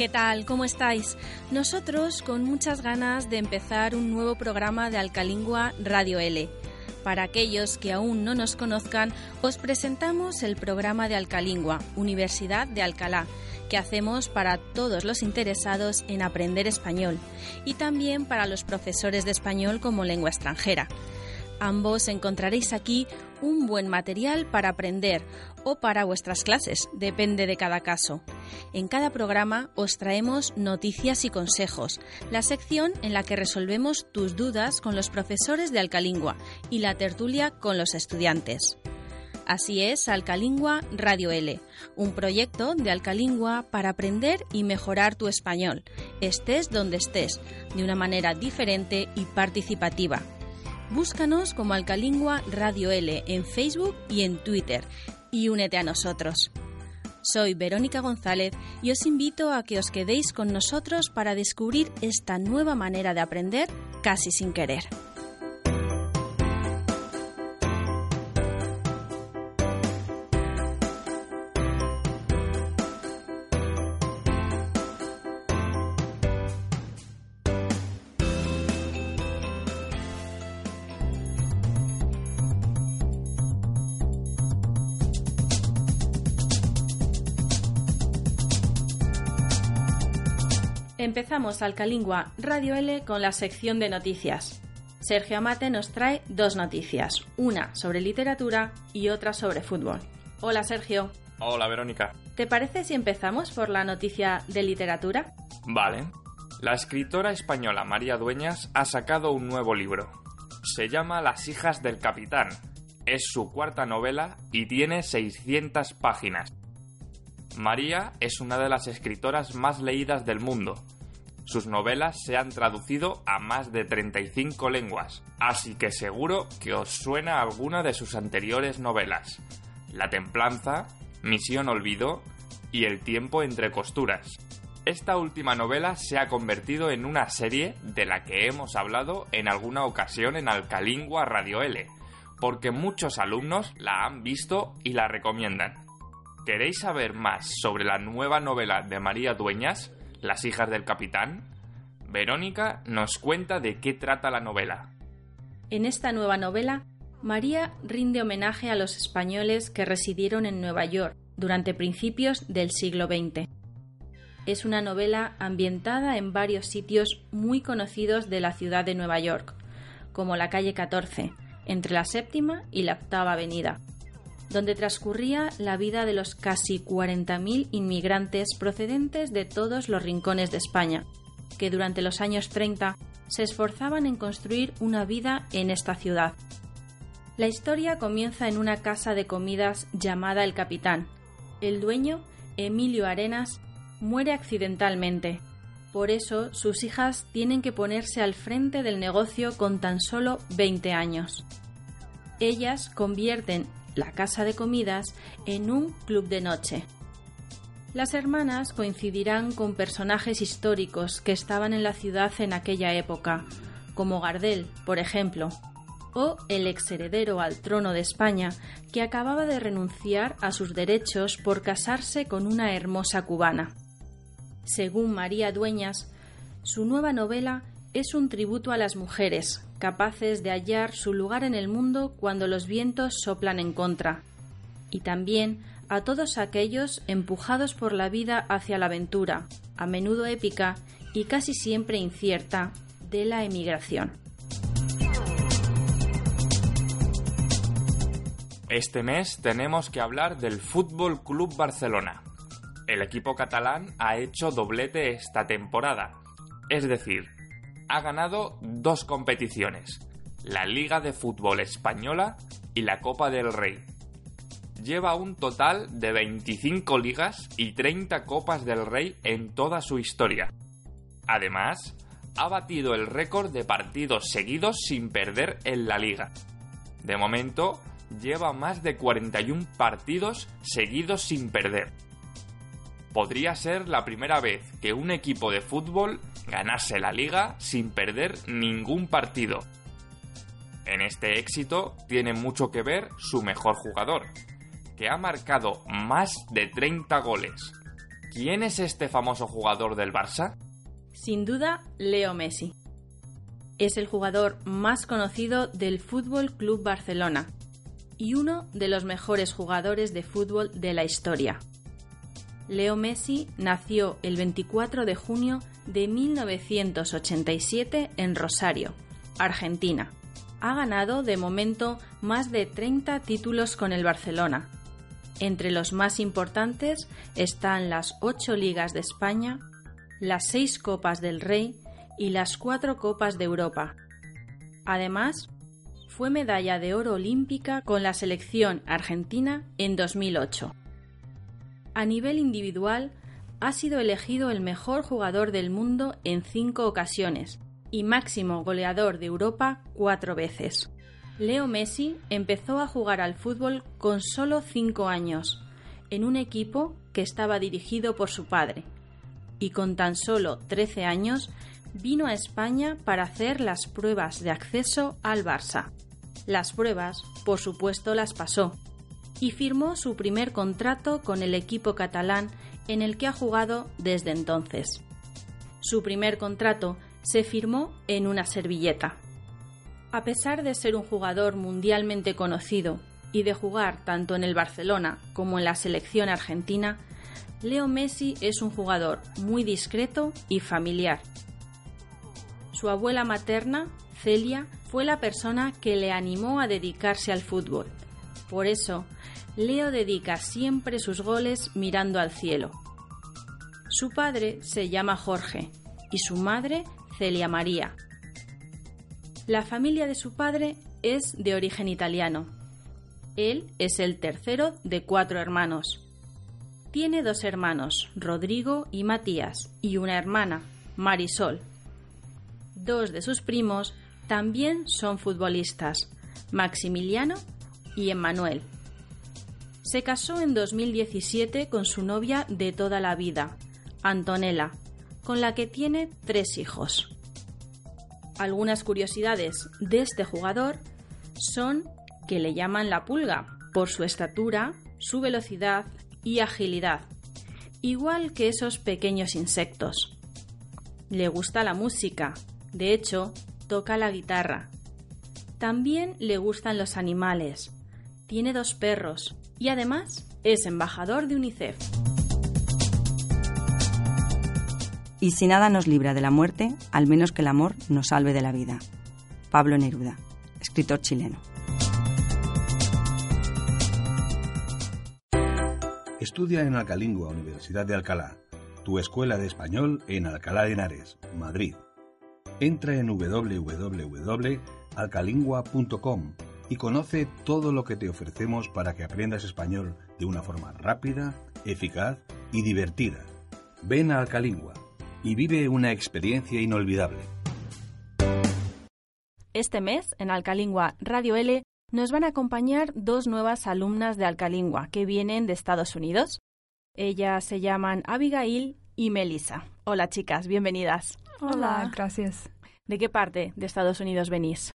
¿Qué tal? ¿Cómo estáis? Nosotros con muchas ganas de empezar un nuevo programa de Alcalingua Radio L. Para aquellos que aún no nos conozcan, os presentamos el programa de Alcalingua, Universidad de Alcalá, que hacemos para todos los interesados en aprender español y también para los profesores de español como lengua extranjera. Ambos encontraréis aquí un buen material para aprender o para vuestras clases, depende de cada caso. En cada programa os traemos noticias y consejos, la sección en la que resolvemos tus dudas con los profesores de Alcalingua y la tertulia con los estudiantes. Así es Alcalingua Radio L, un proyecto de Alcalingua para aprender y mejorar tu español, estés donde estés, de una manera diferente y participativa Búscanos como Alcalingua Radio L en Facebook y en Twitter y únete a nosotros. Soy Verónica González y os invito a que os quedéis con nosotros para descubrir esta nueva manera de aprender casi sin querer. Empezamos Alcalingua Radio L con la sección de noticias. Sergio Amate nos trae dos noticias, una sobre literatura y otra sobre fútbol. Hola Sergio. Hola Verónica. ¿Te parece si empezamos por la noticia de literatura? Vale. La escritora española María Dueñas ha sacado un nuevo libro. Se llama Las hijas del capitán. Es su cuarta novela y tiene 600 páginas. María es una de las escritoras más leídas del mundo. Sus novelas se han traducido a más de 35 lenguas, así que seguro que os suena alguna de sus anteriores novelas. La Templanza, Misión Olvido y El tiempo entre costuras. Esta última novela se ha convertido en una serie de la que hemos hablado en alguna ocasión en Alcalingua Radio L, porque muchos alumnos la han visto y la recomiendan. ¿Queréis saber más sobre la nueva novela de María Dueñas, Las hijas del capitán? Verónica nos cuenta de qué trata la novela. En esta nueva novela, María rinde homenaje a los españoles que residieron en Nueva York durante principios del siglo XX. Es una novela ambientada en varios sitios muy conocidos de la ciudad de Nueva York, como la calle 14, entre la séptima y la octava avenida, donde transcurría la vida de los casi 40.000 inmigrantes procedentes de todos los rincones de España, que durante los años 30 se esforzaban en construir una vida en esta ciudad. La historia comienza en una casa de comidas llamada El Capitán. El dueño, Emilio Arenas, muere accidentalmente. Por eso sus hijas tienen que ponerse al frente del negocio con tan solo 20 años. Ellas convierten la casa de comidas en un club de noche. Las hermanas coincidirán con personajes históricos que estaban en la ciudad en aquella época, como Gardel, por ejemplo, o el exheredero al trono de España, que acababa de renunciar a sus derechos por casarse con una hermosa cubana. Según María Dueñas, su nueva novela es un tributo a las mujeres, capaces de hallar su lugar en el mundo cuando los vientos soplan en contra, y también a todos aquellos empujados por la vida hacia la aventura, a menudo épica y casi siempre incierta, de la emigración. Este mes tenemos que hablar del Fútbol Club Barcelona. El equipo catalán ha hecho doblete esta temporada, es decir, ha ganado dos competiciones, la Liga de Fútbol Española y la Copa del Rey. Lleva un total de 25 ligas y 30 Copas del Rey en toda su historia. Además, ha batido el récord de partidos seguidos sin perder en la liga. De momento, lleva más de 41 partidos seguidos sin perder. Podría ser la primera vez que un equipo de fútbol ganase la liga sin perder ningún partido. En este éxito tiene mucho que ver su mejor jugador, que ha marcado más de 30 goles. ¿Quién es este famoso jugador del Barça? Sin duda, Leo Messi. Es el jugador más conocido del Fútbol Club Barcelona y uno de los mejores jugadores de fútbol de la historia. Leo Messi nació el 24 de junio de 1987 en Rosario, Argentina. Ha ganado de momento más de 30 títulos con el Barcelona. Entre los más importantes están las 8 ligas de España, las 6 Copas del Rey y las 4 Copas de Europa. Además, fue medalla de oro olímpica con la selección argentina en 2008. A nivel individual, ha sido elegido el mejor jugador del mundo en cinco ocasiones y máximo goleador de Europa cuatro veces. Leo Messi empezó a jugar al fútbol con solo cinco años, en un equipo que estaba dirigido por su padre, y con tan solo 13 años vino a España para hacer las pruebas de acceso al Barça. Las pruebas, por supuesto, las pasó, y firmó su primer contrato con el equipo catalán en el que ha jugado desde entonces. Su primer contrato se firmó en una servilleta. A pesar de ser un jugador mundialmente conocido y de jugar tanto en el Barcelona como en la selección argentina, Leo Messi es un jugador muy discreto y familiar. Su abuela materna, Celia, fue la persona que le animó a dedicarse al fútbol. Por eso, Leo dedica siempre sus goles mirando al cielo. Su padre se llama Jorge y su madre Celia María. La familia de su padre es de origen italiano. Él es el tercero de cuatro hermanos. Tiene dos hermanos, Rodrigo y Matías, y una hermana, Marisol. Dos de sus primos también son futbolistas, Maximiliano y Emmanuel. Se casó en 2017 con su novia de toda la vida, Antonella, con la que tiene tres hijos. Algunas curiosidades de este jugador son que le llaman la pulga por su estatura, su velocidad y agilidad, igual que esos pequeños insectos. Le gusta la música, de hecho, toca la guitarra. También le gustan los animales. Tiene dos perros, y además es embajador de UNICEF. Y si nada nos libra de la muerte, al menos que el amor nos salve de la vida. Pablo Neruda, escritor chileno. Estudia en Alcalingua, Universidad de Alcalá, tu escuela de español en Alcalá de Henares, Madrid. Entra en www.alcalingua.com y conoce todo lo que te ofrecemos para que aprendas español de una forma rápida, eficaz y divertida. Ven a Alcalingua y vive una experiencia inolvidable. Este mes, en Alcalingua Radio L, nos van a acompañar dos nuevas alumnas de Alcalingua que vienen de Estados Unidos. Ellas se llaman Abigail y Melissa. Hola chicas, bienvenidas. Hola, gracias. ¿De qué parte de Estados Unidos venís?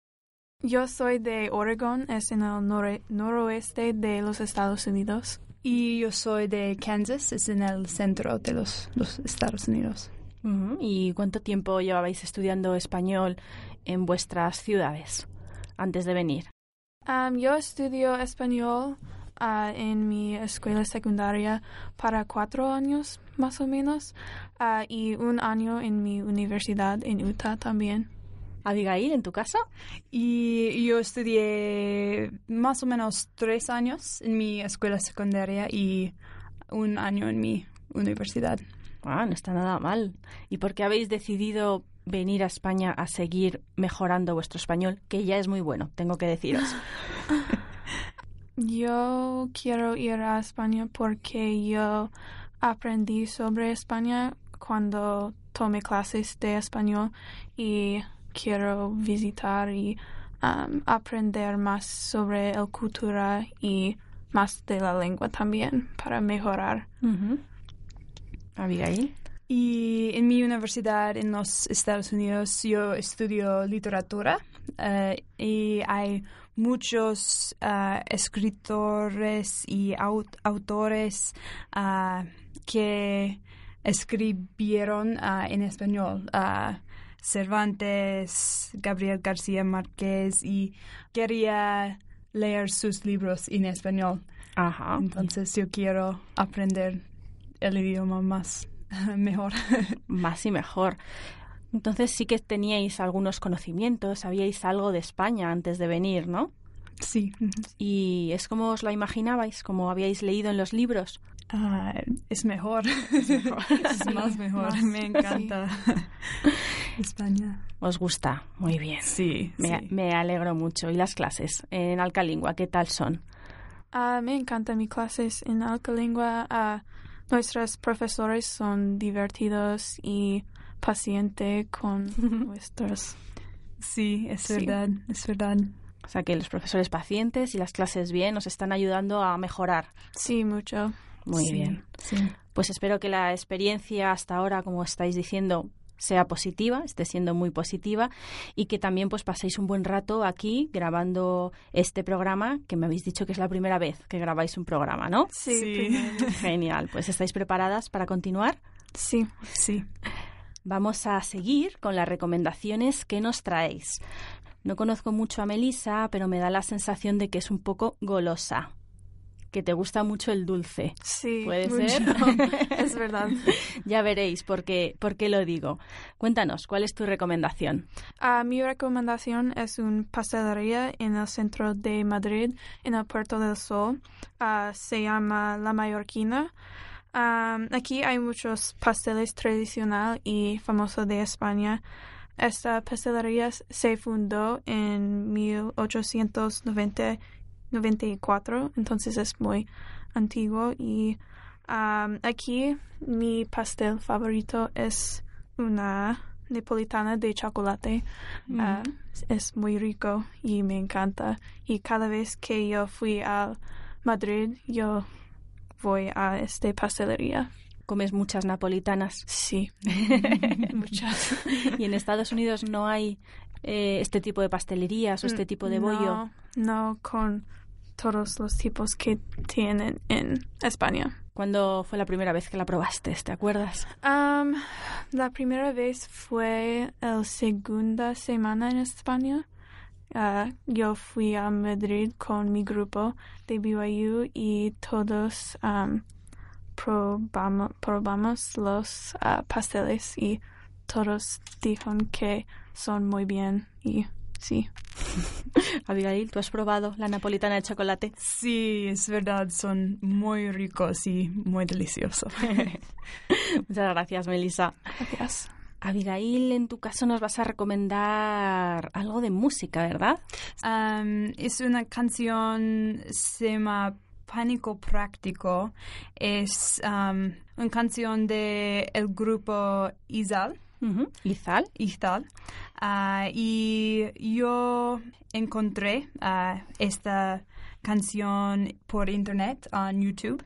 Yo soy de Oregon, es en el noroeste de los Estados Unidos. Y yo soy de Kansas, es en el centro de los, los Estados Unidos. ¿Y cuánto tiempo llevabais estudiando español en vuestras ciudades antes de venir? yo estudio español ah, en mi escuela secundaria para cuatro años más o menos ah, y un año en mi universidad en Utah también. Abigail, ¿en tu casa? Y yo estudié más o menos tres años en mi escuela secundaria y un año en mi universidad. Ah, no está nada mal. ¿Y por qué habéis decidido venir a España a seguir mejorando vuestro español, que ya es muy bueno, tengo que deciros? yo quiero ir a España porque yo aprendí sobre España cuando tome clases de español y quiero visitar y um, aprender más sobre la cultura y más de la lengua también para mejorar. Abigail. Y en mi universidad en los Estados Unidos yo estudio literatura eh, y hay muchos eh, escritores y aut- autores ah, que escribieron en español. Cervantes, Gabriel García Márquez y quería leer sus libros en español. Ajá. Entonces yo quiero aprender el idioma más mejor. Más y mejor. Entonces sí que teníais algunos conocimientos, sabíais algo de España antes de venir, ¿no? sí. Y es como os la imaginabais, como habíais leído en los libros. Ah, es mejor. Es, más mejor. Me encanta España. Os gusta, muy bien. Sí, Me, sí. me alegro mucho. ¿Y las clases en Alcalingua, qué tal son? Ah, me encantan mis clases en Alcalingua. Ah, nuestros profesores son divertidos y pacientes con nuestros. Sí, es Sí. verdad, es verdad. O sea que los profesores pacientes y las clases bien os están ayudando a mejorar. Sí, mucho. Muy Sí, bien. Sí. Pues espero que la experiencia hasta ahora, como estáis diciendo, sea positiva, esté siendo muy positiva y que también pues paséis un buen rato aquí grabando este programa, que me habéis dicho que es la primera vez que grabáis un programa, ¿no? Sí. Genial. Pues estáis preparadas para continuar. sí. Sí. Vamos a seguir con las recomendaciones que nos traéis. No conozco mucho a Melissa, pero me da la sensación de que es un poco golosa, que te gusta mucho el dulce. Sí, ¿Puede mucho. ser? es verdad. Ya veréis por qué, por qué lo digo. Cuéntanos, ¿cuál es tu recomendación? Ah, mi recomendación es una pastelería en el centro de Madrid, en el Puerto del Sol. Ah, se llama La Mallorquina. Am, aquí hay muchos pasteles tradicionales y famosos de España. Esta pastelería se fundó en 1894, entonces es muy antiguo y aquí mi pastel favorito es una napolitana de chocolate. Ah, es muy rico y me encanta. Y cada vez que yo fui a Madrid, yo voy a esta pastelería. Comes muchas napolitanas. Sí, muchas. ¿Y en Estados Unidos no hay eh, este tipo de pastelerías o este tipo de bollo? No, no con todos los tipos que tienen en España. ¿Cuándo fue la primera vez que la probaste? ¿Te acuerdas? Am, la primera vez fue la segunda semana en España. Ah, yo fui a Madrid con mi grupo de BYU y todos am, probamos, probamos los ah, pasteles y todos dijeron que son muy bien y sí. Abigail, ¿tú has probado la napolitana de chocolate? Sí, es verdad, son muy ricos y muy deliciosos. Muchas gracias, Melissa. Gracias. Abigail, en tu caso nos vas a recomendar algo de música, ¿verdad? Am, es una canción, se llama Pánico Práctico. Es am, una canción de el grupo Izal. Izal. Izal. Ah, y yo encontré ah, esta canción por internet en YouTube.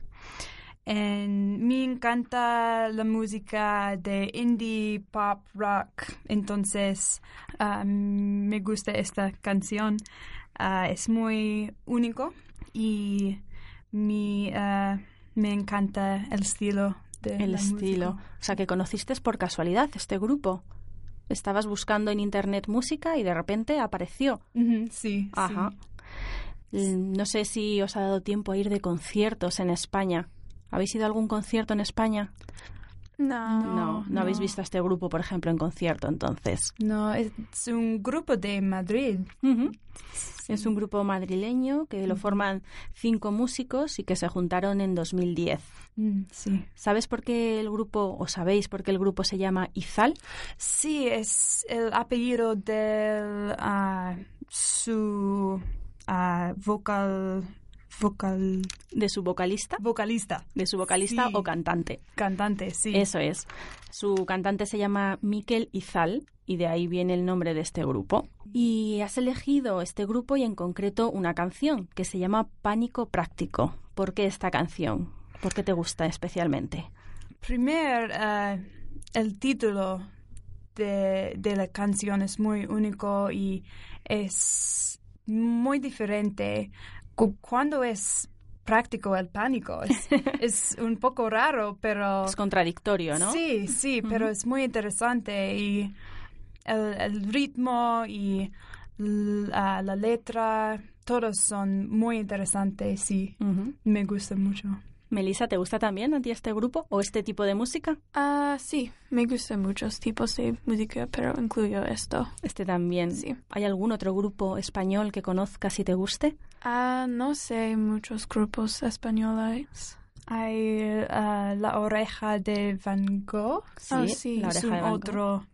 En- me encanta la música de indie, pop, rock. Entonces, ah, me gusta esta canción. Es muy único y mi, me encanta el estilo de El la estilo. música. O sea, que conociste por casualidad este grupo. Estabas buscando en internet música y de repente apareció. Sí. Ajá. Mm, No sé si os ha dado tiempo a ir de conciertos en España. ¿Habéis ido a algún concierto en España? No. no, no habéis visto a este grupo, por ejemplo, en concierto, entonces. No, es un grupo de Madrid. Es un grupo madrileño que lo forman cinco músicos y que se juntaron en 2010. Mm, sí. ¿Sabes por qué el grupo, o sabéis por qué el grupo se llama Izal? Sí, es el apellido del ah, su ah, vocal vocal... ¿De su vocalista? Vocalista. ¿De su vocalista Sí. o cantante? Cantante, sí. Eso es. Su cantante se llama Miquel Izal y de ahí viene el nombre de este grupo. Y has elegido este grupo y en concreto una canción que se llama Pánico Práctico. ¿Por qué esta canción? ¿Por qué te gusta especialmente? Primer, eh, el título de, de la canción es muy único y es muy diferente. Cu- Cuando es práctico el pánico, es, es un poco raro, pero... Es contradictorio, ¿no? Sí, sí, pero es muy interesante y el, el ritmo y la, la letra, todos son muy interesantes y Ujú. me gusta mucho. Melissa, ¿te gusta también a ti este grupo o este tipo de música? Ah, sí, me gustan muchos tipos de música, pero incluyo esto. Este también. Sí. ¿Hay algún otro grupo español que conozcas y te guste? Ah, no sé muchos grupos españoles. Hay ah, La oreja de Van Gogh. Ah, sí, La es oreja un de Van Gogh. otro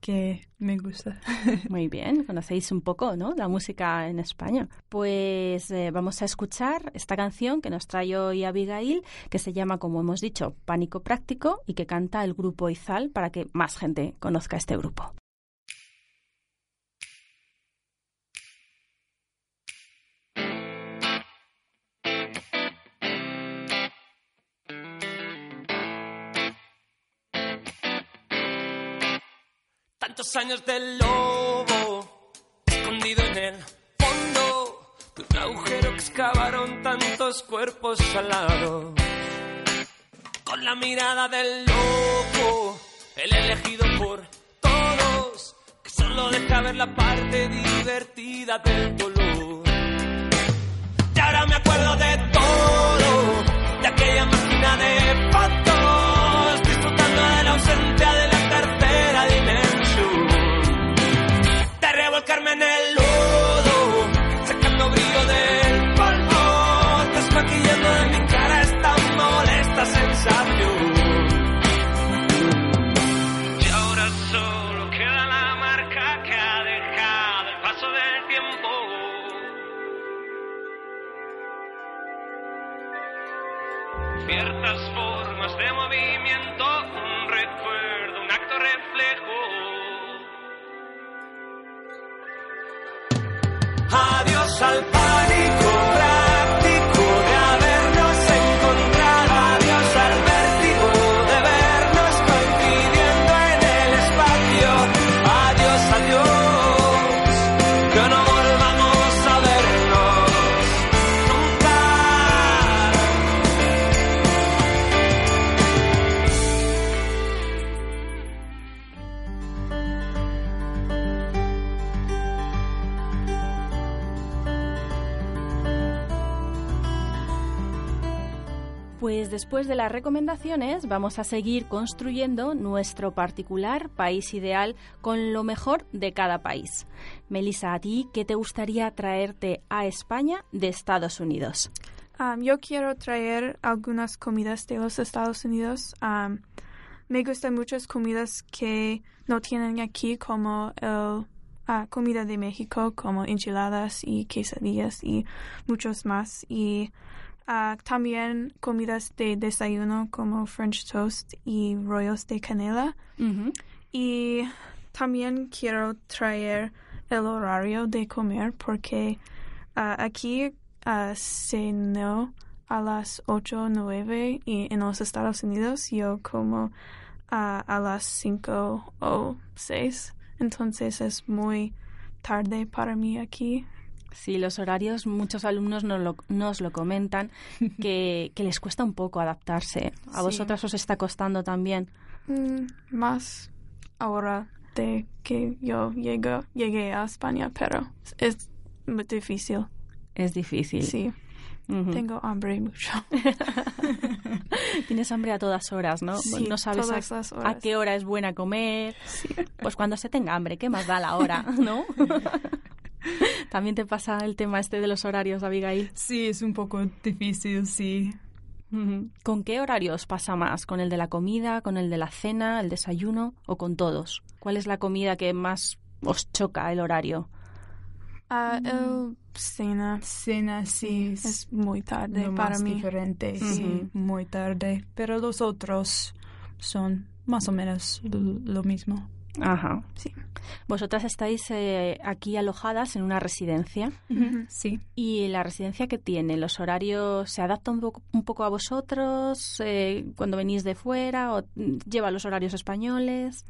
que me gusta. Muy bien, conocéis un poco, ¿no? La música en España. Pues eh, vamos a escuchar esta canción que nos trae hoy Abigail, que se llama, como hemos dicho, Pánico Práctico y que canta el grupo Izal para que más gente conozca este grupo. Tantos años del lobo, escondido en el fondo de un agujero que excavaron tantos cuerpos al lado. Con la mirada del loco, el elegido por todos, que solo deja ver la parte divertida del dolor. Y ahora me acuerdo de todo, de aquella máquina de fotos, disfrutando de la ausencia de revolcarme en el lodo, sacando brillo del polvo, desmaquillando de mi cara esta molesta sensación. Al después de las recomendaciones vamos a seguir construyendo nuestro particular país ideal con lo mejor de cada país. Melissa, ¿a ti qué te gustaría traerte a España de Estados Unidos? Um, yo quiero traer algunas comidas de los Estados Unidos. Um, me gustan muchas comidas que no tienen aquí, como el ah, comida de México, como enchiladas y quesadillas y muchos más. Y también comidas de desayuno como French toast y rollos de canela. Y también quiero traer el horario de comer porque ah, aquí ah, ceno a las 8 o 9 y en los Estados Unidos yo como ah, a las 5 o 6. Entonces es muy tarde para mí aquí. Sí, los horarios, muchos alumnos nos lo, nos lo comentan, que, que les cuesta un poco adaptarse. ¿A Sí. vosotras os está costando también? Mm, más ahora de que yo llego, llegué a España, pero es muy difícil. Es difícil. Sí, tengo hambre mucho. Tienes hambre a todas horas, ¿no? Sí, no sabes a, qué hora es buena comer. Pues cuando se tenga hambre, ¿qué más da la hora, no? También te pasa el tema este de los horarios, Abigail. Sí, es un poco difícil, sí. ¿Con qué horarios pasa más? ¿Con el de la comida, con el de la cena, el desayuno o con todos? ¿Cuál es la comida que más os choca el horario? Ah, el cena Cena sí es es muy tarde lo para más mí. diferente, sí, muy tarde. Pero los otros son más o menos lo mismo. Ajá. Sí. Vosotras estáis eh, aquí alojadas en una residencia. Sí. ¿Y la residencia que tiene? ¿Los horarios se adaptan un poco, un poco a vosotros eh, cuando venís de fuera o lleva los horarios españoles?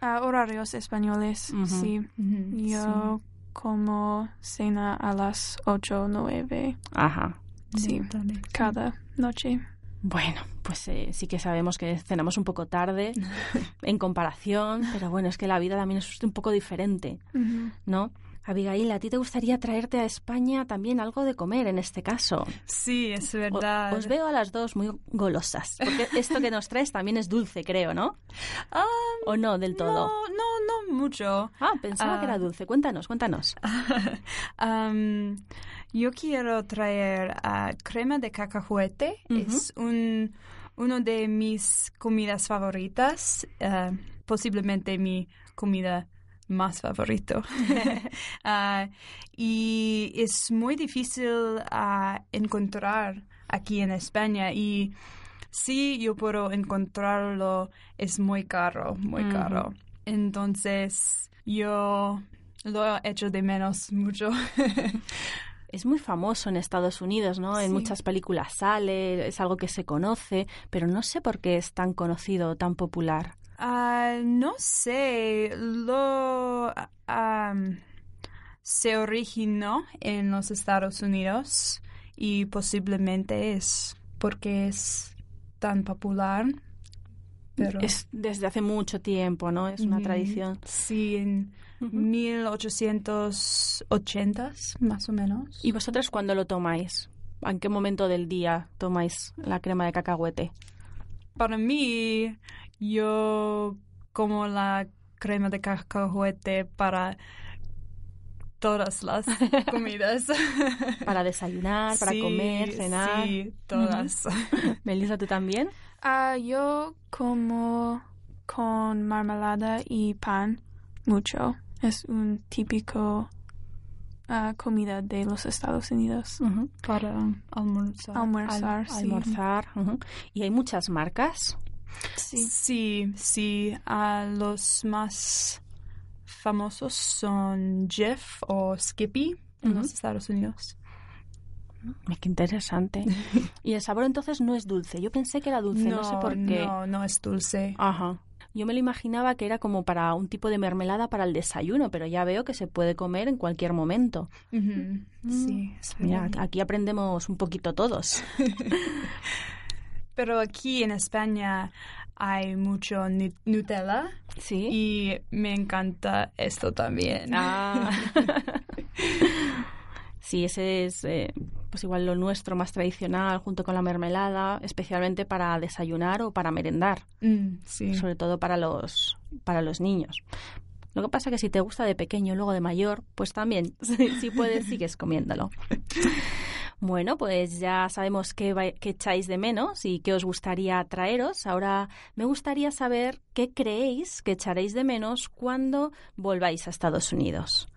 Horarios españoles, sí. Yo como cena a las 8 o 9 Ajá. sí, cada noche. Bueno, pues eh, sí que sabemos que cenamos un poco tarde en comparación, pero bueno, es que la vida también es un poco diferente. ¿no? Abigail, ¿a ti te gustaría traerte a España también algo de comer en este caso? Sí, es O- verdad. os veo a las dos muy golosas, porque esto que nos traes también es dulce, creo, ¿no? Ah, ¿O no del todo? No, no, no mucho. Ah, pensaba Ah. que era dulce. Cuéntanos, cuéntanos. yo quiero traer ah, crema de cacahuete. Es un, uno de mis comidas favoritas. ah, posiblemente mi comida más favorito. Ah, y es muy difícil encontrar aquí en España y si yo puedo encontrarlo es muy caro, muy caro. Entonces yo lo echo de menos mucho. Es muy famoso en Estados Unidos, ¿no? En Sí. muchas películas sale, es algo que se conoce, pero no sé por qué es tan conocido, tan popular. Ah, no sé, lo am, se originó en los Estados Unidos y posiblemente es porque es tan popular. Pero Es desde hace mucho tiempo, ¿no? Es una Ujú. tradición. sí, en Ujú. 1880 más o menos. ¿Y vosotras cuándo lo tomáis? ¿En qué momento del día tomáis la crema de cacahuete? Para mí, yo como la crema de cacahuete para todas las comidas. ¿Para desayunar, para Sí, comer, cenar? Sí, todas. Melissa, ¿tú también? Ah, yo como con marmelada y pan mucho. Es un típico ah, comida de los Estados Unidos. Para almorzar. Almorzar, Al- sí. almorzar. ¿Y hay muchas marcas? Sí. Sí, sí. los más famosos son Jif o Skippy en los Estados Unidos. Ay, Qué interesante. y el sabor entonces no es dulce. Yo pensé que era dulce, no, sé por qué. No, no es dulce. Ajá. Yo me lo imaginaba que era como para un tipo de mermelada para el desayuno, pero ya veo que se puede comer en cualquier momento. Ujú, Sí, es Mira, verdad. aquí aprendemos un poquito todos. Pero aquí en España hay mucho nu- Nutella Sí. y me encanta esto también. Ah. sí, ese es eh, pues igual lo nuestro más tradicional junto con la mermelada, especialmente para desayunar o para merendar, Mm, sí. sobre todo para los para los niños. Lo que pasa que si te gusta de pequeño luego de mayor, pues también, si, puedes, sigues comiéndolo. Bueno, pues ya sabemos qué, qué echáis de menos y qué os gustaría traeros. Ahora me gustaría saber qué creéis que echaréis de menos cuando volváis a Estados Unidos.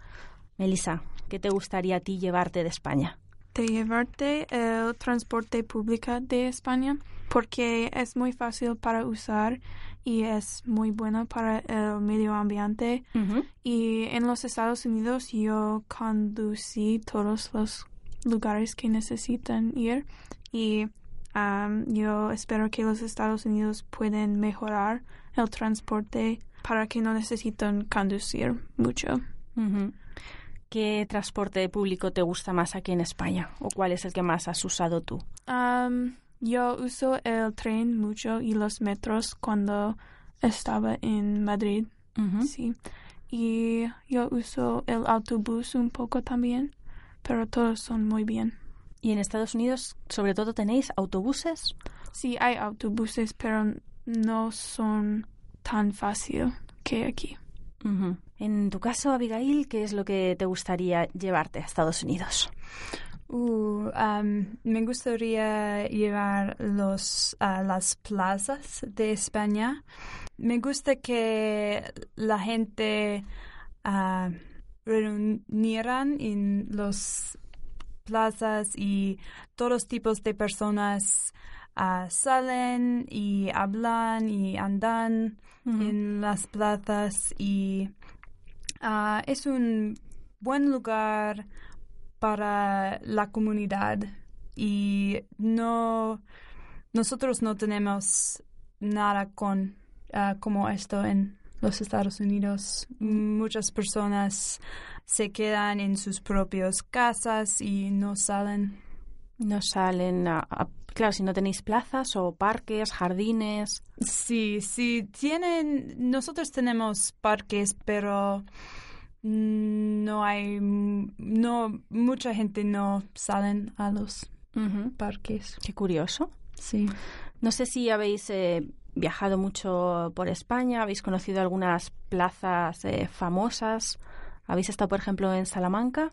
Melissa, ¿qué te gustaría a ti llevarte de España? De llevarte el transporte público de España porque es muy fácil para usar y es muy bueno para el medio ambiente. Y en los Estados Unidos yo conducí todos los lugares que necesitan ir y um, yo espero que los Estados Unidos pueden mejorar el transporte para que no necesiten conducir mucho. ¿Qué transporte público te gusta más aquí en España? ¿O cuál es el que más has usado tú? Um, yo uso el tren mucho y los metros cuando estaba en Madrid, Ujú. sí. Y yo uso el autobús un poco también, pero todos son muy bien. ¿Y en Estados Unidos, sobre todo, tenéis autobuses? Sí, hay autobuses, pero no son tan fácil que aquí. Ujú. En tu caso, Abigail, ¿qué es lo que te gustaría llevarte a Estados Unidos? Uh, um, me gustaría llevar los, a las plazas de España. Me gusta que la gente ah, reunieran en los plazas y todos tipos de personas ah, salen y hablan y andan en las plazas y ah, es un buen lugar para la comunidad y no nosotros no tenemos nada con ah, como esto en los Estados Unidos. Muchas personas se quedan en sus propias casas y no salen. No salen a, a- claro, si no tenéis plazas o parques, jardines. Sí, sí, tienen, nosotros tenemos parques, pero no hay, no, mucha gente no salen a los parques. Qué curioso. Sí. No sé si habéis eh, viajado mucho por España, habéis conocido algunas plazas eh, famosas. ¿Habéis estado, por ejemplo, en Salamanca?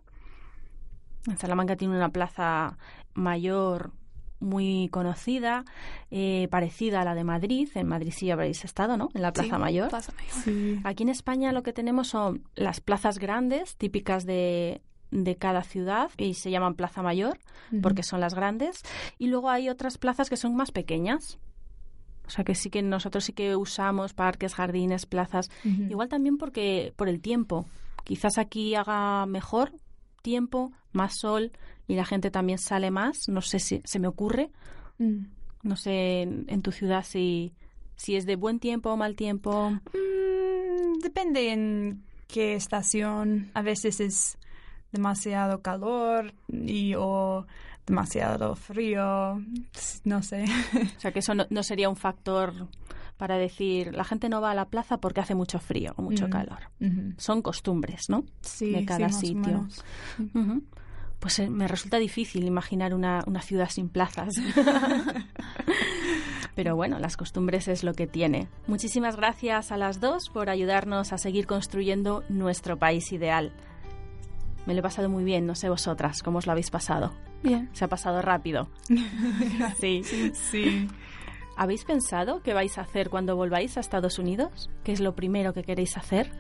En Salamanca tiene una plaza mayor muy conocida, eh, parecida a la de Madrid. En Madrid sí habréis estado, ¿no? En la Plaza Sí, Mayor. Plaza Mayor. Sí. Aquí en España lo que tenemos son las plazas grandes, típicas de, de cada ciudad, y se llaman Plaza Mayor, porque son las grandes. Y luego hay otras plazas que son más pequeñas. O sea que sí que nosotros sí que usamos parques, jardines, plazas. Igual también porque por el tiempo. Quizás aquí haga mejor tiempo, más sol y la gente también sale más. No sé si se me ocurre. Mm. No sé en, en tu ciudad si, si es de buen tiempo o mal tiempo. Mm, depende en qué estación. A veces es demasiado calor y o demasiado frío. No sé. O sea que eso no, no sería un factor para decir la gente no va a la plaza porque hace mucho frío o mucho calor. Son costumbres, ¿no? Sí, de cada sitio. Pues eh, me resulta difícil imaginar una, una ciudad sin plazas. Pero bueno, las costumbres es lo que tiene. Muchísimas gracias a las dos por ayudarnos a seguir construyendo nuestro país ideal. Me lo he pasado muy bien, no sé vosotras, ¿cómo os lo habéis pasado? Bien. Se ha pasado rápido. sí. Sí. ¿Habéis pensado qué vais a hacer cuando volváis a Estados Unidos? ¿Qué es lo primero que queréis hacer?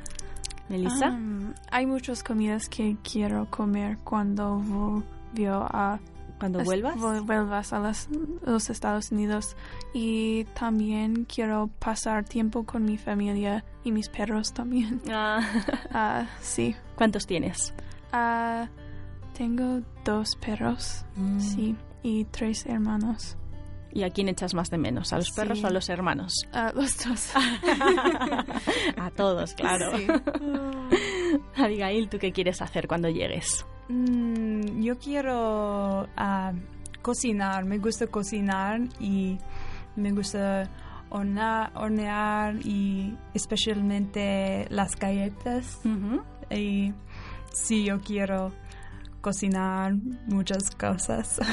Melissa. Um, hay muchas comidas que quiero comer cuando volvió a cuando vuelvas. vu- vuelvas a las- los Estados Unidos y también quiero pasar tiempo con mi familia y mis perros también. Ah, Ah, sí. ¿Cuántos tienes? Ah, tengo dos perros, Mm. sí, y tres hermanos. ¿Y a quién echas más de menos? ¿A los perros Sí. o a los hermanos? Ah, los dos. a todos, claro. Sí. Abigail, ¿tú qué quieres hacer cuando llegues? Mm, yo quiero ah, cocinar, me gusta cocinar y me gusta hornear y especialmente las galletas. Y sí, yo quiero cocinar muchas cosas.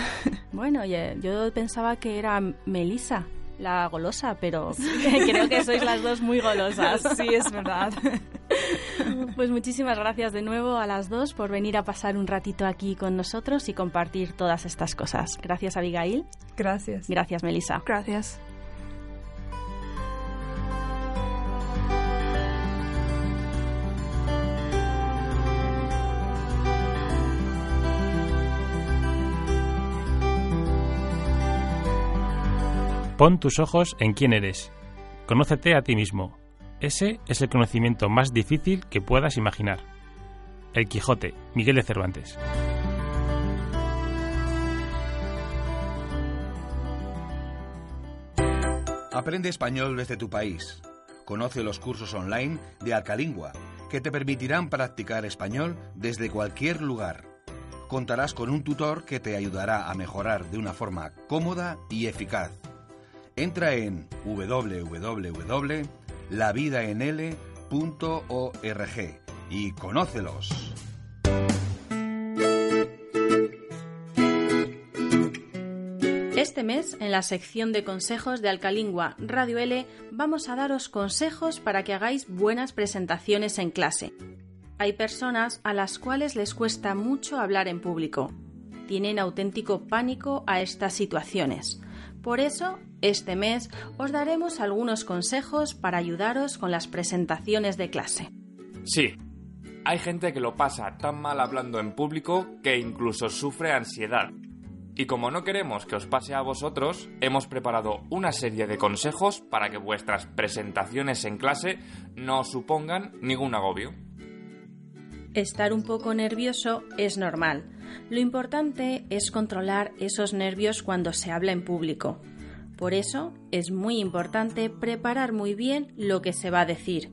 Bueno, oye, yo pensaba que era Melissa, la golosa, pero creo que sois las dos muy golosas. sí, es verdad. Pues muchísimas gracias de nuevo a las dos por venir a pasar un ratito aquí con nosotros y compartir todas estas cosas. Gracias, Abigail. Gracias. Gracias, Melissa. Gracias. Pon tus ojos en quién eres. Conócete a ti mismo. Ese es el conocimiento más difícil que puedas imaginar. El Quijote, Miguel de Cervantes. Aprende español desde tu país. Conoce los cursos online de Alcalingua, que te permitirán practicar español desde cualquier lugar. Contarás con un tutor que te ayudará a mejorar de una forma cómoda y eficaz. Entra en www.lavidaenl.org y conócelos. Este mes, en la sección de consejos de Alcalingua Radio L, vamos a daros consejos para que hagáis buenas presentaciones en clase. Hay personas a las cuales les cuesta mucho hablar en público. Tienen auténtico pánico a estas situaciones. Por eso, este mes os daremos algunos consejos para ayudaros con las presentaciones de clase. Sí, Hay gente que lo pasa tan mal hablando en público que incluso sufre ansiedad. Y como no queremos que os pase a vosotros, hemos preparado una serie de consejos para que vuestras presentaciones en clase no supongan ningún agobio. Estar un poco nervioso es normal. Lo importante es controlar esos nervios cuando se habla en público. Por eso es muy importante preparar muy bien lo que se va a decir.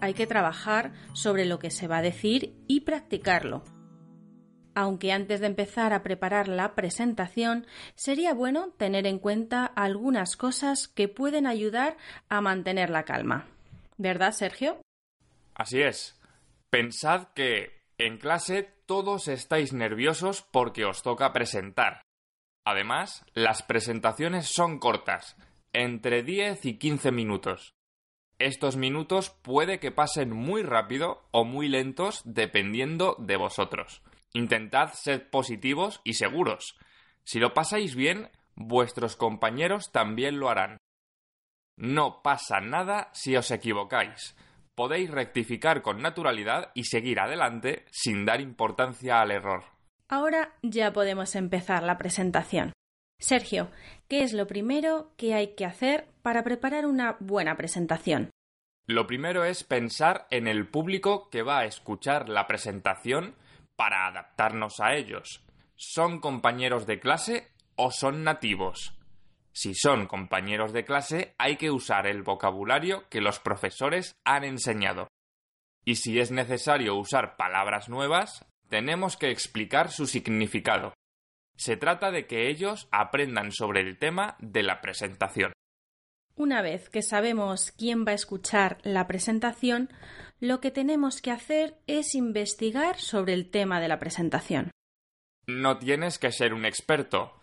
Hay que trabajar sobre lo que se va a decir y practicarlo. Aunque antes de empezar a preparar la presentación, sería bueno tener en cuenta algunas cosas que pueden ayudar a mantener la calma. ¿Verdad, Sergio? Así es. Pensad que en clase todos estáis nerviosos porque os toca presentar. Además, las presentaciones son cortas, entre 10 y 15 minutos. Estos minutos puede que pasen muy rápido o muy lentos dependiendo de vosotros. Intentad ser positivos y seguros. Si lo pasáis bien, vuestros compañeros también lo harán. No pasa nada si os equivocáis podéis rectificar con naturalidad y seguir adelante sin dar importancia al error. Ahora ya podemos empezar la presentación. Sergio, ¿qué es lo primero que hay que hacer para preparar una buena presentación? Lo primero es pensar en el público que va a escuchar la presentación para adaptarnos a ellos. ¿Son compañeros de clase o son nativos? Si son compañeros de clase, hay que usar el vocabulario que los profesores han enseñado. Y si es necesario usar palabras nuevas, tenemos que explicar su significado. Se trata de que ellos aprendan sobre el tema de la presentación. Una vez que sabemos quién va a escuchar la presentación, lo que tenemos que hacer es investigar sobre el tema de la presentación. No tienes que ser un experto,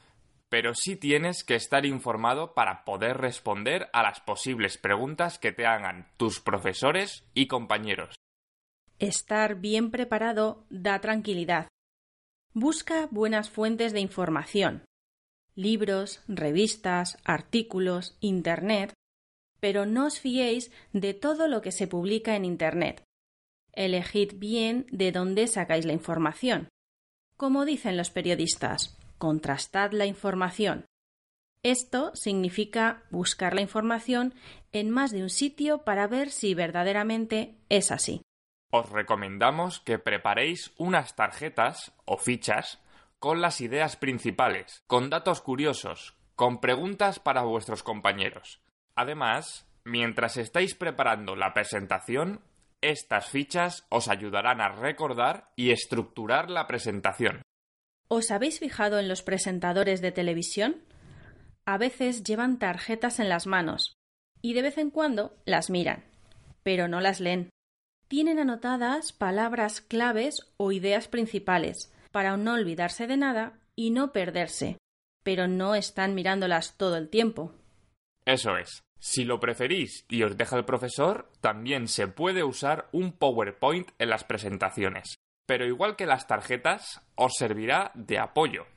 pero sí tienes que estar informado para poder responder a las posibles preguntas que te hagan tus profesores y compañeros. Estar bien preparado da tranquilidad. Busca buenas fuentes de información. Libros, revistas, artículos, Internet. Pero no os fiéis de todo lo que se publica en Internet. Elegid bien de dónde sacáis la información. Como dicen los periodistas, contrastad la información. Esto significa buscar la información en más de un sitio para ver si verdaderamente es así. Os recomendamos que preparéis unas tarjetas o fichas con las ideas principales, con datos curiosos, con preguntas para vuestros compañeros. Además, mientras estáis preparando la presentación, estas fichas os ayudarán a recordar y estructurar la presentación. ¿Os habéis fijado en los presentadores de televisión? A veces llevan tarjetas en las manos y de vez en cuando las miran, pero no las leen. Tienen anotadas palabras claves o ideas principales para no olvidarse de nada y no perderse, pero no están mirándolas todo el tiempo. Eso es. Si lo preferís y os deja el profesor, también se puede usar un PowerPoint en las presentaciones pero igual que las tarjetas, os servirá de apoyo.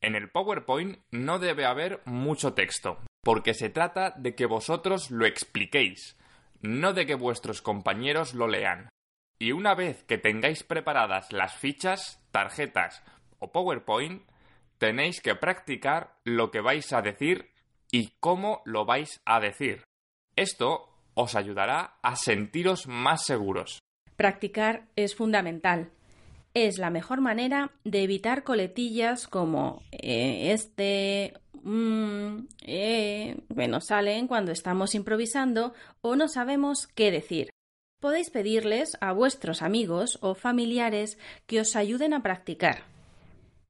En el PowerPoint no debe haber mucho texto, porque se trata de que vosotros lo expliquéis, no de que vuestros compañeros lo lean. Y una vez que tengáis preparadas las fichas, tarjetas o PowerPoint, tenéis que practicar lo que vais a decir y cómo lo vais a decir. Esto os ayudará a sentiros más seguros. Practicar es fundamental es la mejor manera de evitar coletillas como eh, este, mm, eh, bueno, salen cuando estamos improvisando o no sabemos qué decir. Podéis pedirles a vuestros amigos o familiares que os ayuden a practicar.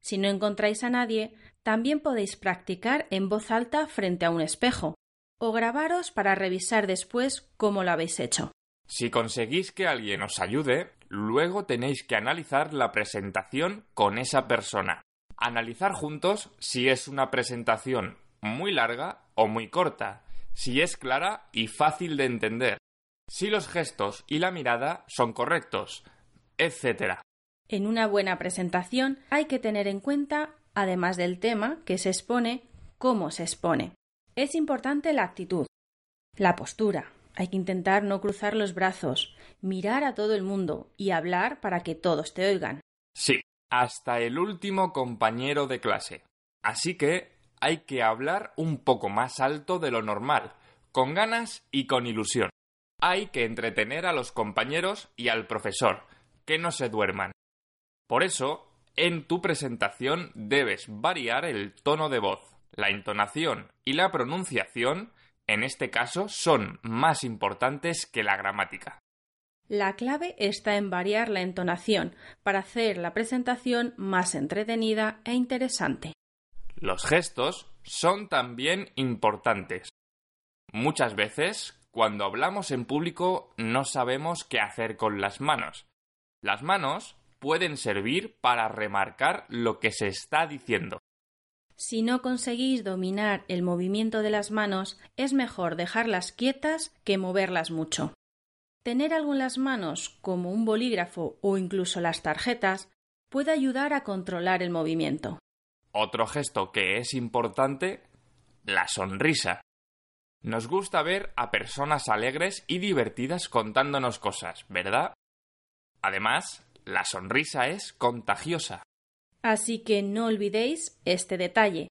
Si no encontráis a nadie, también podéis practicar en voz alta frente a un espejo o grabaros para revisar después cómo lo habéis hecho. Si conseguís que alguien os ayude, luego tenéis que analizar la presentación con esa persona. Analizar juntos si es una presentación muy larga o muy corta, si es clara y fácil de entender, si los gestos y la mirada son correctos, etc. En una buena presentación hay que tener en cuenta, además del tema que se expone, cómo se expone. Es importante la actitud, la postura, Hay que intentar no cruzar los brazos, mirar a todo el mundo y hablar para que todos te oigan. Sí, hasta el último compañero de clase. Así que hay que hablar un poco más alto de lo normal, con ganas y con ilusión. Hay que entretener a los compañeros y al profesor, que no se duerman. Por eso, en tu presentación debes variar el tono de voz, la entonación y la pronunciación, en este caso, son más importantes que la gramática. La clave está en variar la entonación para hacer la presentación más entretenida e interesante. Los gestos son también importantes. Muchas veces, cuando hablamos en público, no sabemos qué hacer con las manos. Las manos pueden servir para remarcar lo que se está diciendo. Si no conseguís dominar el movimiento de las manos, es mejor dejarlas quietas que moverlas mucho. Tener algo en las manos, como un bolígrafo o incluso las tarjetas, puede ayudar a controlar el movimiento. Otro gesto que es importante, la sonrisa. Nos gusta ver a personas alegres y divertidas contándonos cosas, ¿verdad? Además, la sonrisa es contagiosa. Así que no olvidéis este detalle.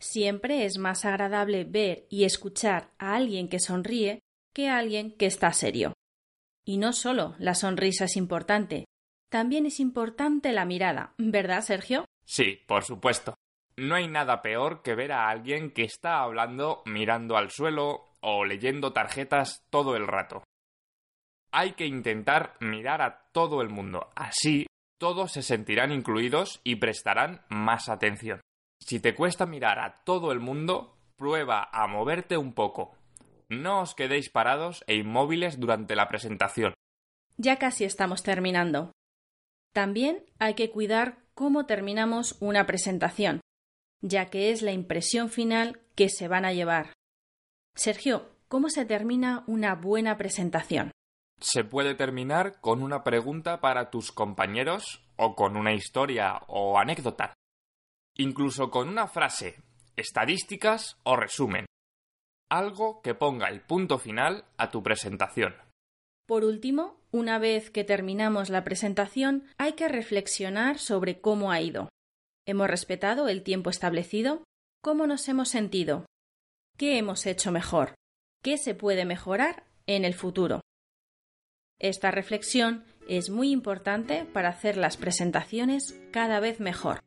Siempre es más agradable ver y escuchar a alguien que sonríe que a alguien que está serio. Y no solo la sonrisa es importante, también es importante la mirada, ¿verdad, Sergio? Sí, por supuesto. No hay nada peor que ver a alguien que está hablando mirando al suelo o leyendo tarjetas todo el rato. Hay que intentar mirar a todo el mundo. Así todos se sentirán incluidos y prestarán más atención. Si te cuesta mirar a todo el mundo, prueba a moverte un poco. No os quedéis parados e inmóviles durante la presentación. Ya casi estamos terminando. También hay que cuidar cómo terminamos una presentación ya que es la impresión final que se van a llevar. Sergio, ¿cómo se termina una buena presentación? Se puede terminar con una pregunta para tus compañeros o con una historia o anécdota. Incluso con una frase, estadísticas o resumen. Algo que ponga el punto final a tu presentación. Por último, una vez que terminamos la presentación, hay que reflexionar sobre cómo ha ido. ¿Hemos respetado el tiempo establecido? ¿Cómo nos hemos sentido? ¿Qué hemos hecho mejor? ¿Qué se puede mejorar en el futuro? Esta reflexión es muy importante para hacer las presentaciones cada vez mejor.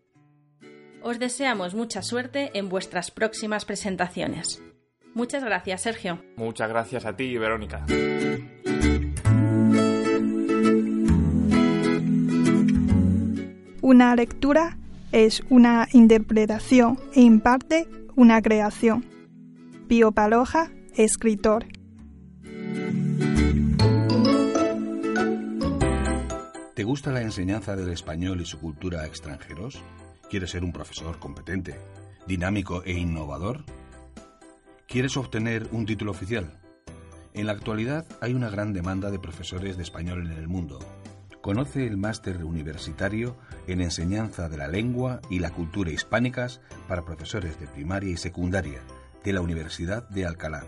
Os deseamos mucha suerte en vuestras próximas presentaciones. Muchas gracias, Sergio. Muchas gracias a ti, Verónica. Una lectura es una interpretación e en parte una creación. Pío Paloja, escritor. ¿Te gusta la enseñanza del español y su cultura a extranjeros? ¿Quieres ser un profesor competente, dinámico e innovador? ¿Quieres obtener un título oficial? En la actualidad hay una gran demanda de profesores de español en el mundo Conoce el máster universitario en enseñanza de la lengua y la cultura hispánicas para profesores de primaria y secundaria de la Universidad de Alcalá.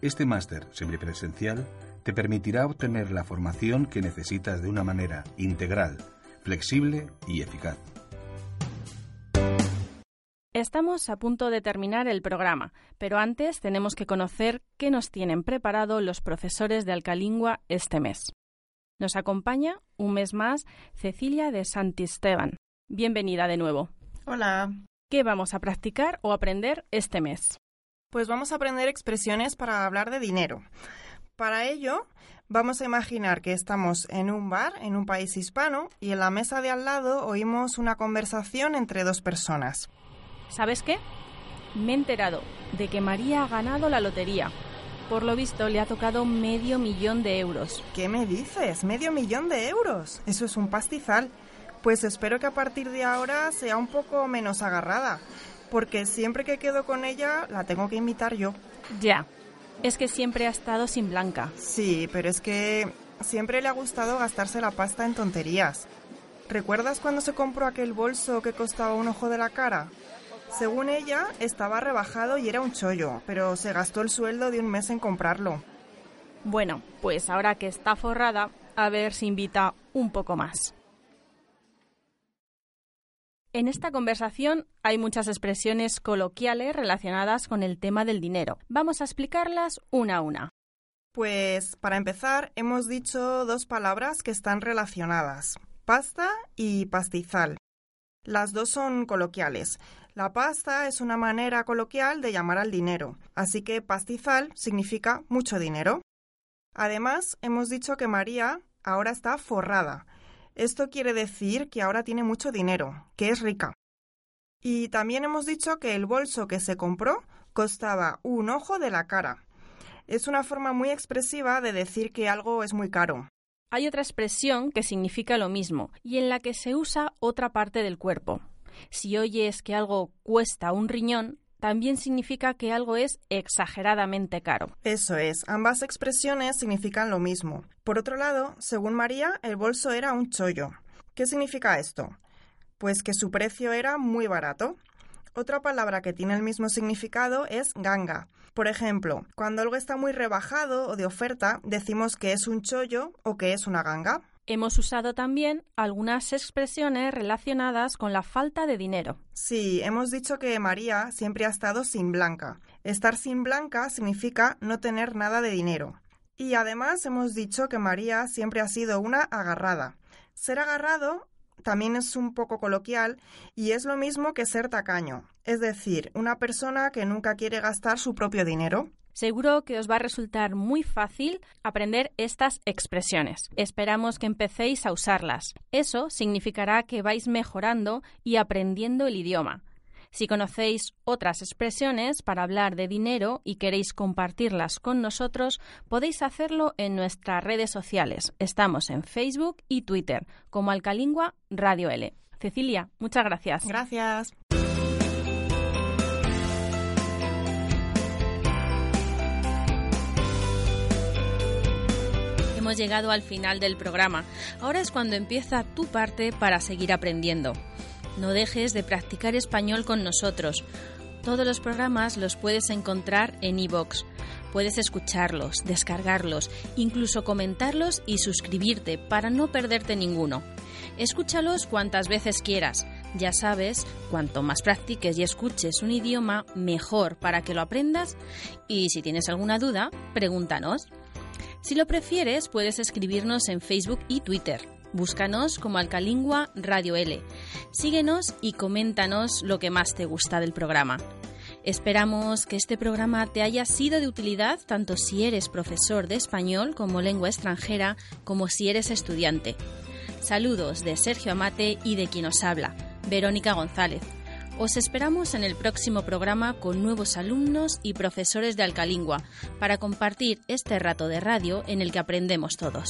Este máster semipresencial te permitirá obtener la formación que necesitas de una manera integral, flexible y eficaz. Estamos a punto de terminar el programa, pero antes tenemos que conocer qué nos tienen preparado los profesores de Alcalingua este mes. Nos acompaña un mes más Cecilia de Santisteban. Bienvenida de nuevo. Hola. ¿Qué vamos a practicar o aprender este mes? Pues vamos a aprender expresiones para hablar de dinero. Para ello, vamos a imaginar que estamos en un bar en un país hispano y en la mesa de al lado oímos una conversación entre dos personas. ¿Sabes qué? Me he enterado de que María ha ganado la lotería por lo visto le ha tocado medio millón de euros. ¿Qué me dices? ¿Medio millón de euros? Eso es un pastizal. Pues espero que a partir de ahora sea un poco menos agarrada, porque siempre que quedo con ella la tengo que invitar yo. Ya, es que siempre ha estado sin Blanca. Sí, pero es que siempre le ha gustado gastarse la pasta en tonterías. ¿Recuerdas cuando se compró aquel bolso que costaba un ojo de la cara? Según ella, estaba rebajado y era un chollo, pero se gastó el sueldo de un mes en comprarlo. Bueno, pues ahora que está forrada, a ver si invita un poco más. En esta conversación hay muchas expresiones coloquiales relacionadas con el tema del dinero. Vamos a explicarlas una a una. Pues para empezar, hemos dicho dos palabras que están relacionadas, pasta y pastizal. Las dos son coloquiales. La pasta es una manera coloquial de llamar al dinero, así que pastizal significa mucho dinero. Además, hemos dicho que María ahora está forrada. Esto quiere decir que ahora tiene mucho dinero, que es rica. Y también hemos dicho que el bolso que se compró costaba un ojo de la cara. Es una forma muy expresiva de decir que algo es muy caro. Hay otra expresión que significa lo mismo y en la que se usa otra parte del cuerpo. Si oyes que algo cuesta un riñón, también significa que algo es exageradamente caro. Eso es, ambas expresiones significan lo mismo. Por otro lado, según María, el bolso era un chollo. ¿Qué significa esto? Pues que su precio era muy barato. Otra palabra que tiene el mismo significado es ganga. Por ejemplo, cuando algo está muy rebajado o de oferta, decimos que es un chollo o que es una ganga. Hemos usado también algunas expresiones relacionadas con la falta de dinero. Sí, hemos dicho que María siempre ha estado sin Blanca. Estar sin Blanca significa no tener nada de dinero. Y además hemos dicho que María siempre ha sido una agarrada. Ser agarrado también es un poco coloquial y es lo mismo que ser tacaño, es decir, una persona que nunca quiere gastar su propio dinero. Seguro que os va a resultar muy fácil aprender estas expresiones. Esperamos que empecéis a usarlas. Eso significará que vais mejorando y aprendiendo el idioma. Si conocéis otras expresiones para hablar de dinero y queréis compartirlas con nosotros, podéis hacerlo en nuestras redes sociales. Estamos en Facebook y Twitter como Alcalingua Radio L. Cecilia, muchas gracias. Gracias. Hemos llegado al final del programa. Ahora es cuando empieza tu parte para seguir aprendiendo. No dejes de practicar español con nosotros. Todos los programas los puedes encontrar en iVoox. Puedes escucharlos, descargarlos, incluso comentarlos y suscribirte para no perderte ninguno. Escúchalos cuantas veces quieras. Ya sabes, cuanto más practiques y escuches un idioma, mejor para que lo aprendas. Y si tienes alguna duda, pregúntanos. Si lo prefieres, puedes escribirnos en Facebook y Twitter. Búscanos como Alcalingua Radio L. Síguenos y coméntanos lo que más te gusta del programa. Esperamos que este programa te haya sido de utilidad tanto si eres profesor de español como lengua extranjera como si eres estudiante. Saludos de Sergio Amate y de quien os habla, Verónica González. Os esperamos en el próximo programa con nuevos alumnos y profesores de Alcalingua para compartir este rato de radio en el que aprendemos todos.